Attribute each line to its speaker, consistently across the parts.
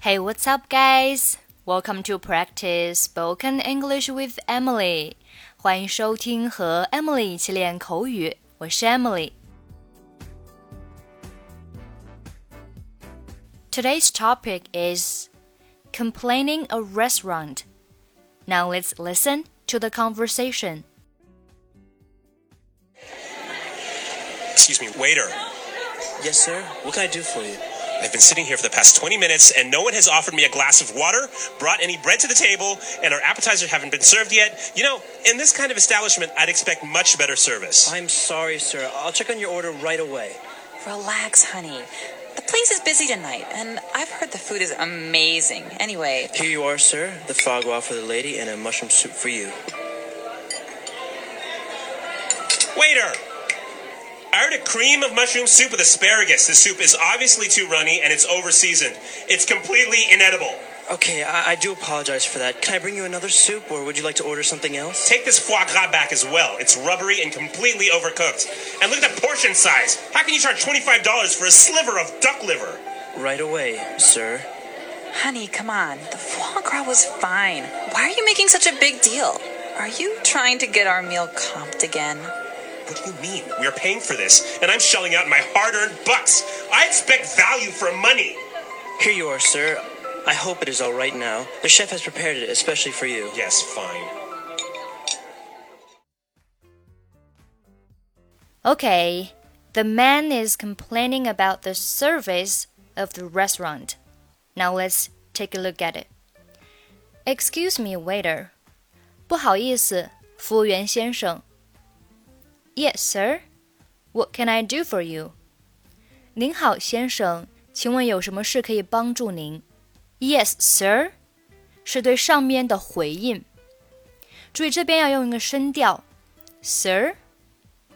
Speaker 1: Hey, what's up, guys? Welcome to practice spoken English with Emily. 欢迎收听和 Emily 一起练口语，我是 Emily。Today's topic is complaining a restaurant. Now let's listen to the conversation.
Speaker 2: Excuse me, waiter.
Speaker 3: Yes, sir. What can I do for you?
Speaker 2: I've been sitting here for the past 20 minutes and no one has offered me a glass of water, brought any bread to the table, and our appetizers haven't been served yet. You know, in this kind of establishment, I'd expect much better service.
Speaker 3: I'm sorry, sir. I'll check on your order right away.
Speaker 4: Relax, honey. The place is busy tonight, and I've heard the food is amazing. Anyway,
Speaker 3: Here you are, sir. The foie gras for the lady and a mushroom soup for you.
Speaker 2: Waiter! I ordered a cream of mushroom soup with asparagus. The soup is obviously too runny and it's over seasoned. It's completely inedible.
Speaker 3: Okay, I, I do apologize for that. Can I bring you another soup, or would you like to order something else?
Speaker 2: Take this foie gras back as well. It's rubbery and completely overcooked. And look at the portion size. How can you charge $25 for a sliver of duck liver?
Speaker 3: Right away, sir.
Speaker 4: honey, come on. The foie gras was fine. Why are you making such a big deal? Are you trying to get our meal comped again?
Speaker 2: What do you mean? We are paying for this, and I'm shelling out my hard earned bucks. I expect value for money.
Speaker 3: Here you are, sir. I hope it is all right now. The chef has prepared it especially for you.
Speaker 2: Yes, fine.
Speaker 1: Okay, the man is complaining about the service of the restaurant. Now let's take a look at it. Excuse me, waiter. 不好意思，服务员先生。 Yes, sir. What can I do for you? 您好，先生，请问有什么事可以帮助您？Yes, sir. 是对上面的回应。注意这边要用一个声调，sir。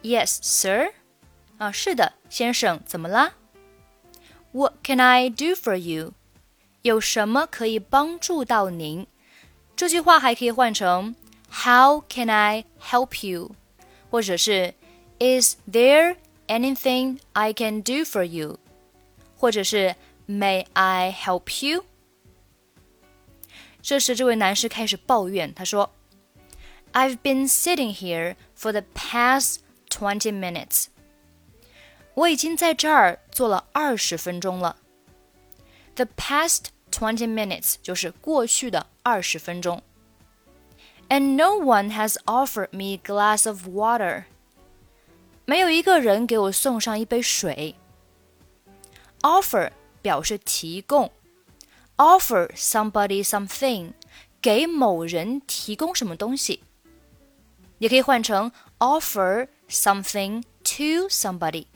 Speaker 1: Yes, sir. 啊，是的，先生，怎么啦？What can I do for you? 有什么可以帮助到您？这句话还可以换成 How can I help you? 或者是 Is there anything I can do for you? 或者是 May I help you? 这时，这位男士开始抱怨，他说：“I've been sitting here for the past twenty minutes。我已经在这儿坐了二十分钟了。The past twenty minutes 就是过去的二十分钟。 And no one has offered me a glass of water。没有一个人给我送上一杯水。Offer 表示提供，offer somebody something，给某人提供什么东西。也可以换成 offer something to somebody。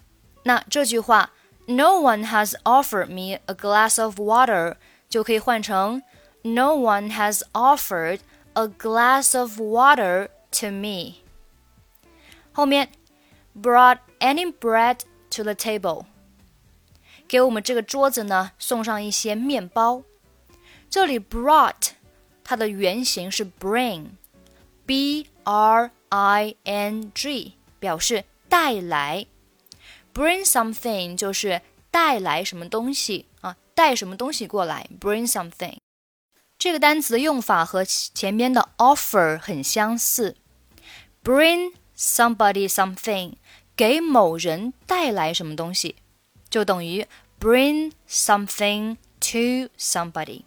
Speaker 1: 那这句话，No one has offered me a glass of water，就可以换成 No one has offered a glass of water to me。后面 brought any bread to the table，给我们这个桌子呢送上一些面包。这里 brought 它的原型是 bring，b r i n g，表示带来。Bring something 就是带来什么东西啊，带什么东西过来。Bring something 这个单词的用法和前面的 offer 很相似。Bring somebody something，给某人带来什么东西，就等于 bring something to somebody。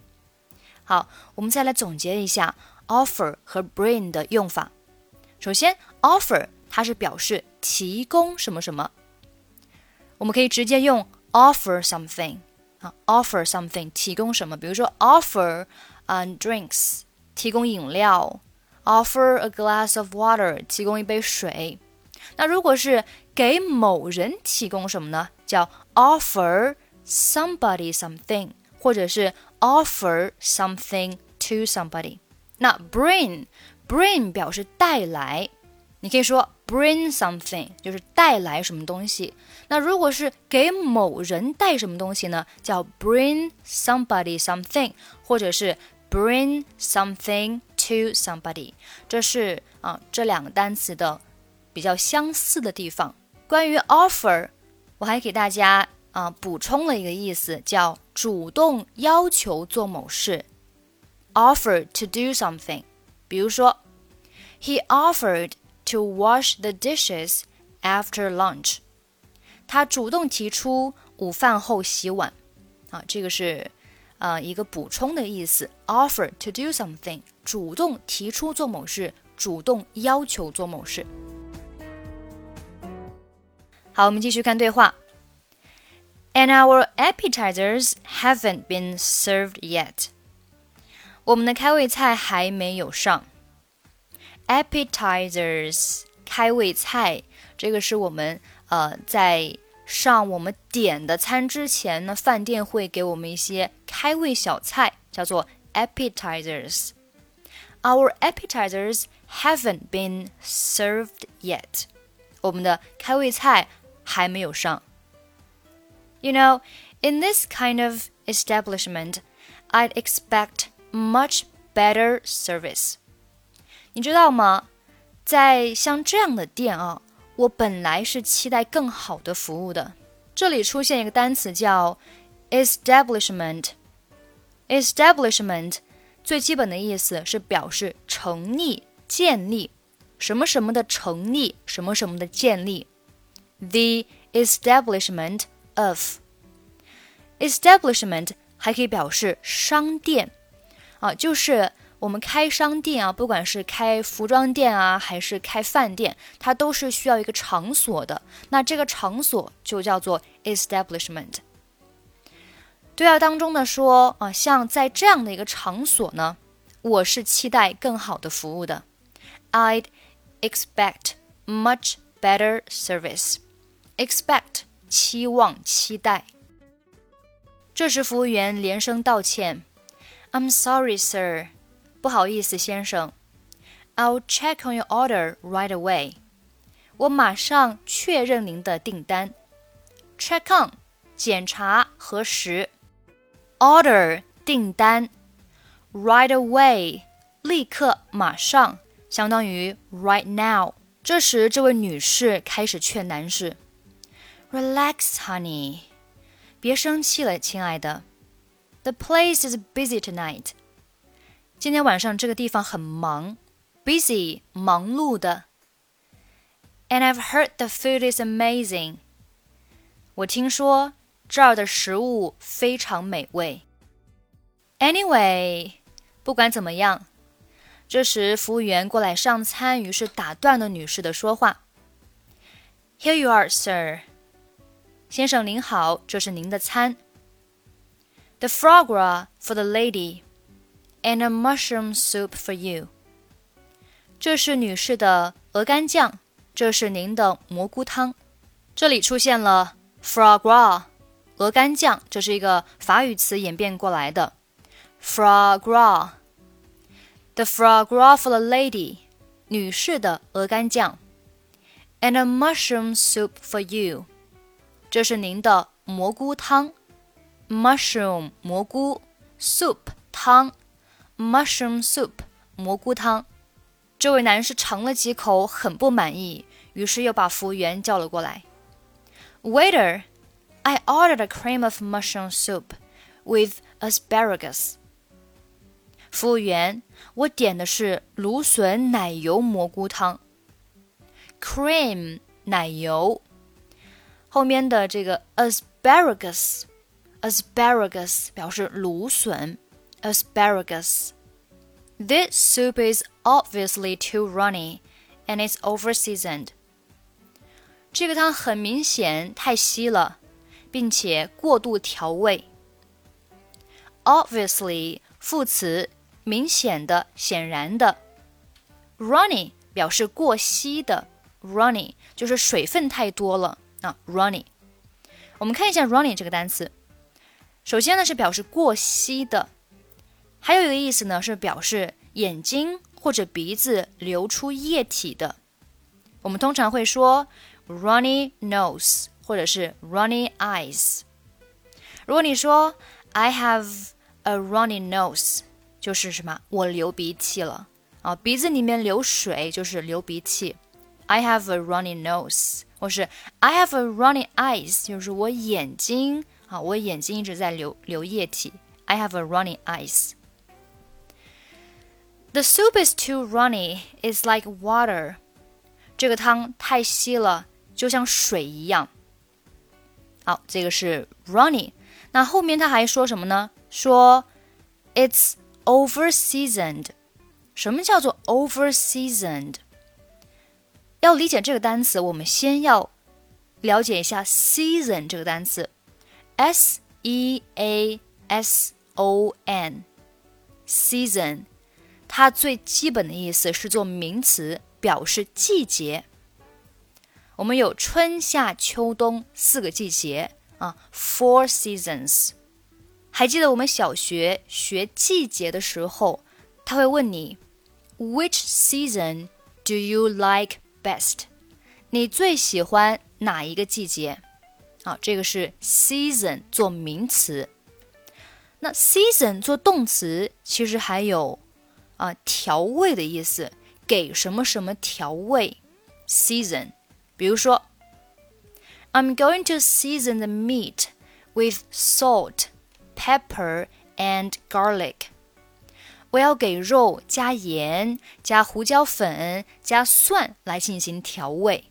Speaker 1: 好，我们再来总结一下 offer 和 bring 的用法。首先，offer 它是表示提供什么什么，我们可以直接用 offer something 啊，offer something 提供什么，比如说 offer 啊、drinks 提供饮料，offer a glass of water 提供一杯水。那如果是给某人提供什么呢？叫 offer somebody something，或者是 offer something to somebody。那 bring bring 表示带来，你可以说 bring something 就是带来什么东西。那如果是给某人带什么东西呢？叫 bring somebody something，或者是 bring something to somebody。这是啊这两个单词的比较相似的地方。关于 offer，我还给大家啊补充了一个意思，叫主动要求做某事，offer to do something。比如说，He offered to wash the dishes after lunch。他主动提出午饭后洗碗。啊，这个是呃一个补充的意思，offer to do something，主动提出做某事，主动要求做某事。好，我们继续看对话。And our appetizers haven't been served yet。我们的开胃菜还没有上。Appetizers，开胃菜，这个是我们呃在上我们点的餐之前呢，饭店会给我们一些开胃小菜，叫做 appetizers。Our appetizers haven't been served yet。我们的开胃菜还没有上。You know, in this kind of establishment, I'd expect much better service. 你知道吗？在像这样的店啊， 我本来是期待更好的服务的。这里出现一个单词叫 establishment。establishment 最基本的意思是表示成立、建立，什么什么的成立，什么什么的建立。The establishment of establishment 还可以表示商店啊，就是我们开商店啊，不管是开服装店啊，还是开饭店，它都是需要一个场所的。那这个场所就叫做 establishment。对话当中呢说啊，像在这样的一个场所呢，我是期待更好的服务的。I'd expect much better service. Expect 期望、期待。这时服务员连声道歉：“I'm sorry, sir。”不好意思，先生。I'll check on your order right away。我马上确认您的订单。Check on，检查核实。Order，订单。Right away，立刻马上，相当于 right now。这时，这位女士开始劝男士：“Relax, honey，别生气了，亲爱的。The place is busy tonight。” 今天晚上这个地方很忙，busy 忙碌的。And I've heard the food is amazing。我听说这儿的食物非常美味。Anyway，不管怎么样，这时服务员过来上餐，于是打断了女士的说话。Here you are, sir。先生您好，这是您的餐。The frog r a for the lady。and a mushroom soup for you。这是女士的鹅肝酱，这是您的蘑菇汤。这里出现了 foie gras，鹅肝酱，这是一个法语词演变过来的 foie gras。The foie gras for the lady，女士的鹅肝酱，and a mushroom soup for you，这是您的蘑菇汤。mushroom 蘑菇，soup 汤。 mushroom soup 蘑菇汤。这位男士尝了几口，很不满意，于是又把服务员叫了过来。Waiter, I ordered a cream of mushroom soup with asparagus. 服务员，我点的是芦笋奶油蘑菇汤。Cream 奶油，后面的这个 asparagus，asparagus 表示芦笋。 asparagus. This soup is obviously too runny and it's over seasoned. 这个汤很明显太稀了，并且过度调味。Obviously 副词，明显的、显然的。Runny 表示过稀的，runny 就是水分太多了啊，runny。我们看一下 runny 这个单词，首先呢是表示过稀的。 还有一个意思呢，是表示眼睛或者鼻子流出液体的。我们通常会说 runny nose 或者是 runny eyes。如果你说 I have a runny nose，就是什么？我流鼻涕了啊，鼻子里面流水就是流鼻涕。I have a runny nose，或是 I have a runny eyes，就是我眼睛啊，我眼睛一直在流流液体。I have a runny eyes。The soup is too runny. It's like water. 这个汤太稀了，就像水一样。好，这个是 runny。那后面他还说什么呢？说 it's over seasoned。什么叫做 over seasoned？要理解这个单词，我们先要了解一下 season 这个单词，s e a s o n season。 它最基本的意思是做名词，表示季节。我们有春夏秋冬四个季节啊，four seasons。还记得我们小学学季节的时候，他会问你，Which season do you like best？你最喜欢哪一个季节？啊，这个是 season 做名词。那 season 做动词，其实还有。啊，调味的意思，给什么什么调味，season。比如说，I'm going to season the meat with salt, pepper and garlic。我要给肉加盐、加胡椒粉、加蒜来进行调味。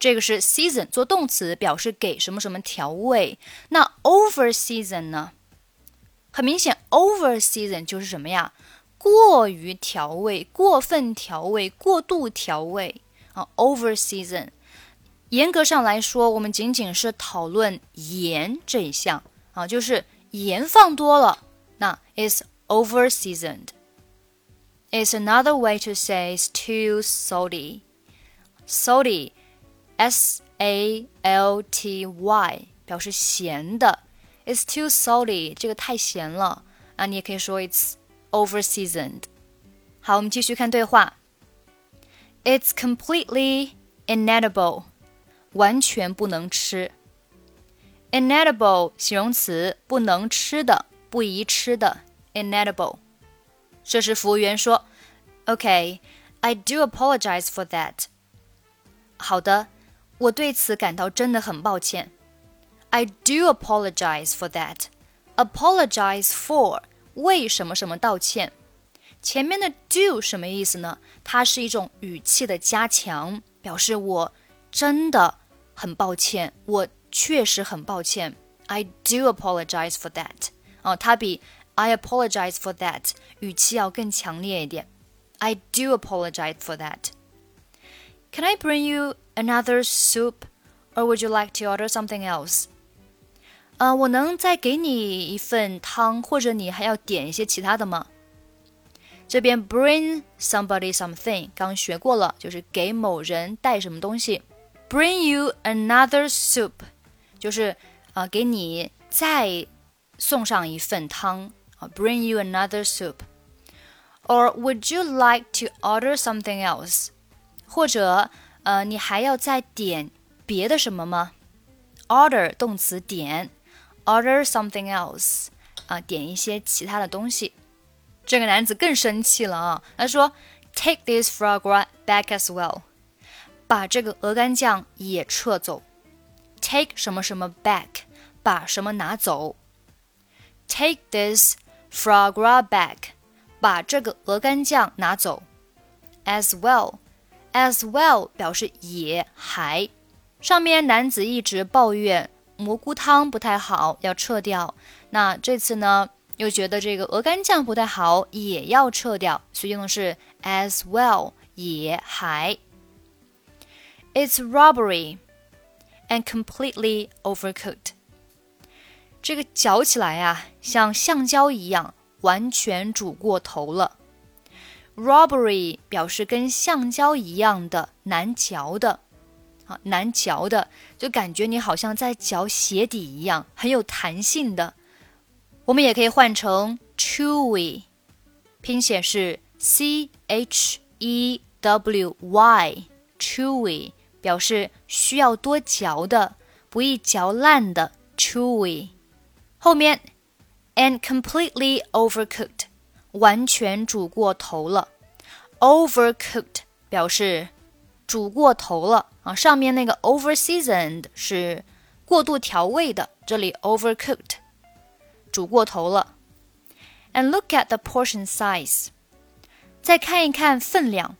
Speaker 1: 这个是 season 做动词，表示给什么什么调味。那 over season 呢？很明显，over season 就是什么呀？过于调味、过分调味、过度调味啊，over season。严格上来说，我们仅仅是讨论盐这一项啊，就是盐放多了，那 is over seasoned。It's another way to say it's too salty. Salty, S A L T Y，表示咸的。It's too salty，这个太咸了啊，你也可以说 it's over seasoned。好，我们继续看对话。It's completely inedible，完全不能吃。inedible 形容词，不能吃的，不宜吃的。inedible。这时服务员说：“OK，I do apologize for that。”好的，我对此感到真的很抱歉。I do apologize for that. Apologize for 为什么什么道歉？前面的 do 什么意思呢？它是一种语气的加强，表示我真的很抱歉，我确实很抱歉。I do apologize for that。哦，它比 I apologize for that 语气要更强烈一点。I do apologize for that. Can I bring you another soup, or would you like to order something else? 啊，我能再给你一份汤，或者你还要点一些其他的吗？这边 bring somebody something 刚学过了，就是给某人带什么东西。Bring you another soup，就是啊，给你再送上一份汤啊。Bring you another soup，or would you like to order something else？或者呃，你还要再点别的什么吗？Order 动词点。order something else 啊，点一些其他的东西。这个男子更生气了啊，他说：“Take this foie gras back as well，把这个鹅肝酱也撤走。Take 什么什么 back，把什么拿走。Take this foie gras back，把这个鹅肝酱拿走。As well，as well 表示也还。上面男子一直抱怨。”蘑菇汤不太好，要撤掉。那这次呢，又觉得这个鹅肝酱不太好，也要撤掉，所以用的是 as well，也还。It's rubbery and completely overcooked。这个嚼起来啊，像橡胶一样，完全煮过头了。Rubbery 表示跟橡胶一样的难嚼的。啊，难嚼的，就感觉你好像在嚼鞋底一样，很有弹性的。我们也可以换成 chewy，拼写是 c h e w y，chewy 表示需要多嚼的，不易嚼烂的 chewy。后面 and completely overcooked，完全煮过头了。overcooked 表示煮过头了啊。上面那个 over seasoned 是过度调味的，这里 overcooked 煮过头了。And look at the portion size，再看一看分量，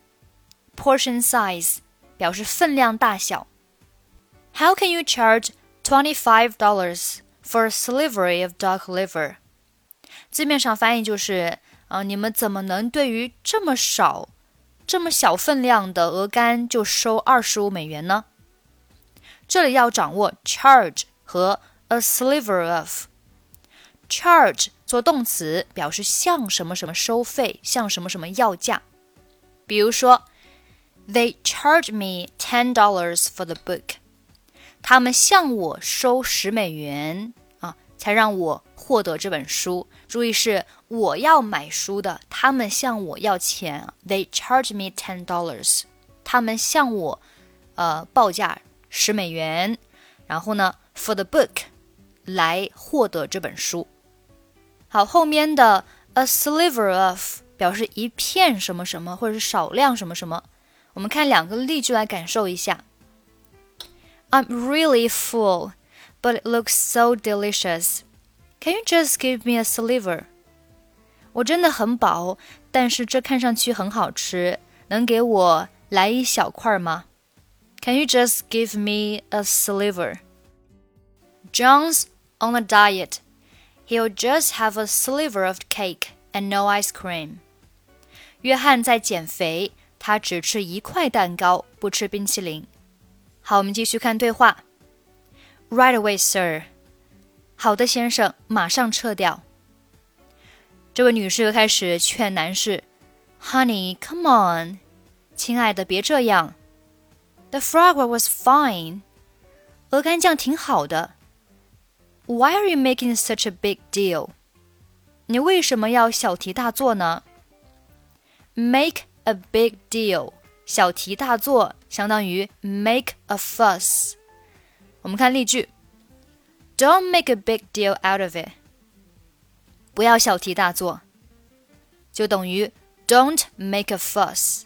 Speaker 1: portion size 表示分量大小。How can you charge twenty five dollars for a sliver of duck liver？字面上翻译就是，啊，你们怎么能对于这么少、 这么小分量的鹅肝就收二十五美元呢？这里要掌握 charge 和 a sliver of。charge 做动词表示向什么什么收费，向什么什么要价。比如说，They charge me ten dollars for the book。他们向我收十美元，才让我获得这本书。注意是我要买书的，他们向我要钱。They charge me ten dollars。他们向我呃报价十美元，然后呢，for the book 来获得这本书。好，后面的 a sliver of 表示一片什么什么，或者是少量什么什么。我们看两个例句来感受一下。I'm really full, but it looks so delicious. Can you just give me a sliver? 我真的很饱，但是这看上去很好吃，能给我来一小块吗？Can you just give me a sliver? John's on a diet. He'll just have a sliver of cake and no ice cream. 约翰在减肥，他只吃一块蛋糕，不吃冰淇淋。好，我们继续看对话。 Right away, sir. sir。好的，先生，马上撤掉。这位女士又开始劝男士：“Honey, come on，亲爱的，别这样。The foie gras was fine，鹅肝酱挺好的。Why are you making such a big deal？你为什么要小题大做呢？Make a big deal，小题大做相当于 make a fuss。”我们看例句：Don't make a big deal out of it. 不要小题大做，就等于 Don't make a fuss.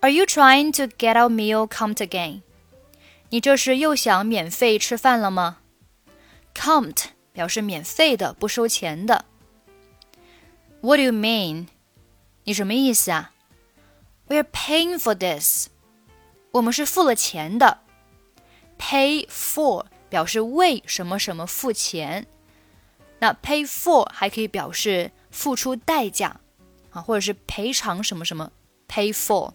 Speaker 1: Are you trying to get our meal comped again? 你这是又想免费吃饭了吗？Comped again？你这是又想免费吃饭了吗？Comped 表示免费的，不收钱的。What do you mean? 你什么意思啊？We're paying for this. 我们是付了钱的。Pay for 表示为什么什么付钱。那 pay for 还可以表示付出代价啊，或者是赔偿什么什么。Pay for。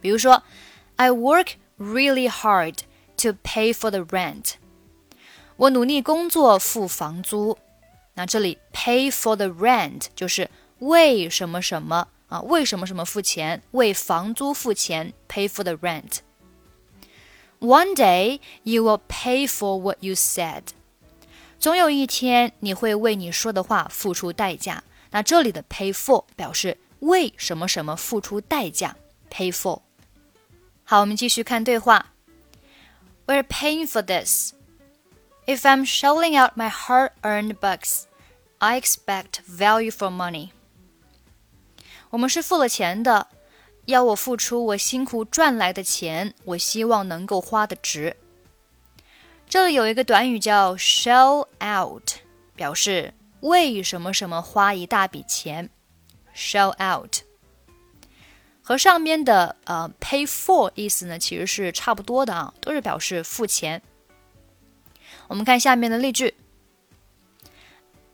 Speaker 1: 比如说，I work really hard to pay for the rent。我努力工作付房租，那这里 pay for the rent 就是为什么什么啊？为什么什么付钱？为房租付钱，pay for the rent。One day you will pay for what you said。总有一天你会为你说的话付出代价。那这里的 pay for 表示为什么什么付出代价，pay for。好，我们继续看对话。We're paying for this. If I'm shelling out my hard earned bucks, I expect value for money. 我们是付了钱的， 要我付出我辛苦赚来的钱，我希望能够花的值。这里有一个短语叫 shell out，表示为什么什么花一大笔钱。shell out 和上面的呃 pay for 意思呢，其实是差不多的啊，都是表示付钱。我们看下面的例句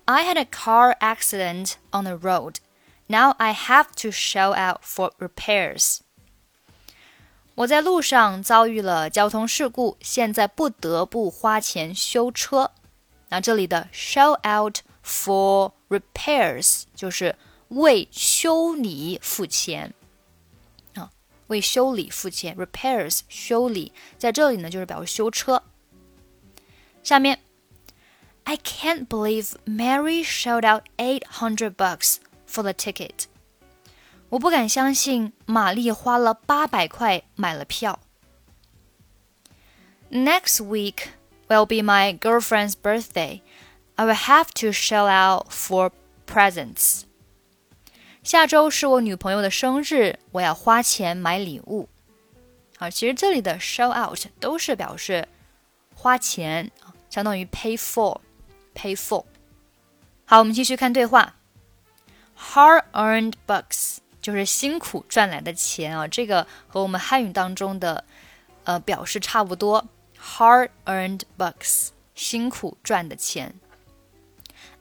Speaker 1: ：I had a car accident on the road. Now I have to shell out for repairs. 我在路上遭遇了交通事故，现在不得不花钱修车。那这里的 shell out for repairs 就是为修理付钱啊，为修理付钱。repairs 修理，在这里呢就是表示修车。下面，I can't believe Mary shelled out eight hundred bucks for the ticket。我不敢相信玛丽花了八百块买了票。Next week will be my girlfriend's birthday. I will have to shell out for presents. 下周是我女朋友的生日，我要花钱买礼物。 啊，其实这里的 shell out 都是表示花钱啊，相当于 pay for，pay for。好，我们继续看对话。 Hard-earned bucks 就是辛苦赚来的钱啊，这个和我们汉语当中的呃表示差不多。Hard-earned bucks，辛苦赚的钱。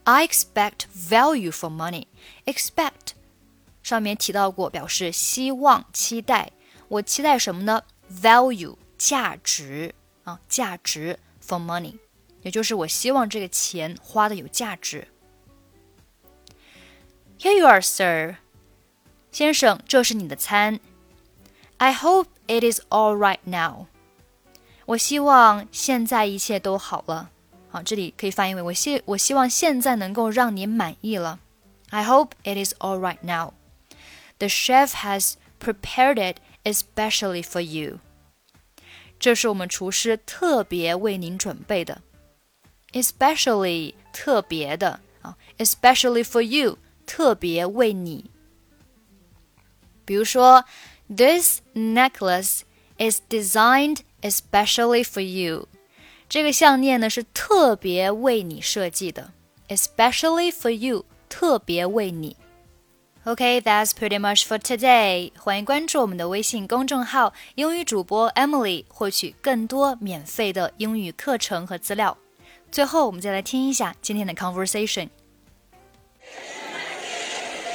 Speaker 1: I expect value for money. Expect 上面提到过，表示希望、期待。我期待什么呢？Value 价值啊，价值 for money，也就是我希望这个钱花的有价值。Here you are, sir，先生，这是你的餐。I hope it is all right now。我希望现在一切都好了。好，这里可以翻译为我希我希望现在能够让你满意了。I hope it is all right now. The chef has prepared it especially for you. 这是我们厨师特别为您准备的，especially 特别的啊，especially for you 特别为你。比如说，This necklace is designed especially for you。这个项链呢是特别为你设计的，especially for you，特别为你。Okay, that's pretty much for today. 欢迎关注我们的微信公众号“英语主播 Emily”，获取更多免费的英语课程和资料。最后，我们再来听一下今天的 conversation。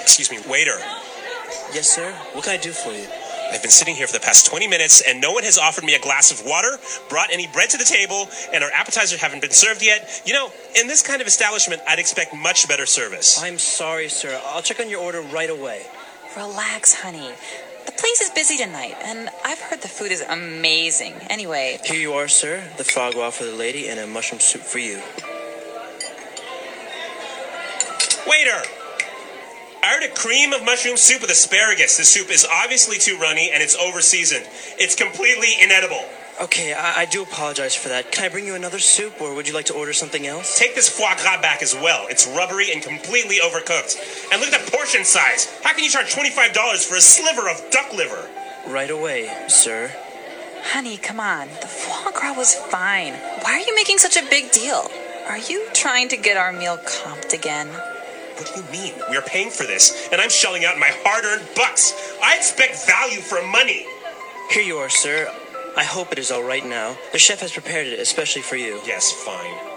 Speaker 2: Excuse me, waiter.
Speaker 3: Yes, sir. What can I do for you?
Speaker 2: I've been sitting here for the past 20 minutes and no one has offered me a glass of water, brought any bread to the table, and our appetizers haven't been served yet. You know, in this kind of establishment, I'd expect much better service.
Speaker 3: I'm sorry, sir. I'll check on your order right away.
Speaker 4: Relax, honey. The place is busy tonight, and I've heard the food is amazing. Anyway,
Speaker 3: Here you are, sir. The foie gras for the lady and a mushroom soup for you.
Speaker 2: Waiter! I ordered a cream of mushroom soup with asparagus. The soup is obviously too runny and it's over seasoned. It's completely inedible.
Speaker 3: Okay, I, I do apologize for that. Can I bring you another soup, or would you like to order something else?
Speaker 2: Take this foie gras back as well. It's rubbery and completely overcooked. And look at the portion size. How can you charge $25 for a sliver of duck liver?
Speaker 3: Right away, sir.
Speaker 4: honey, come on. The foie gras was fine. Why are you making such a big deal? Are you trying to get our meal comped again?
Speaker 2: What do you mean? We are paying for this, and I'm shelling out my hard earned bucks. I expect value for money.
Speaker 3: Here you are, sir. I hope it is all right now. The chef has prepared it especially for you.
Speaker 2: Yes, fine.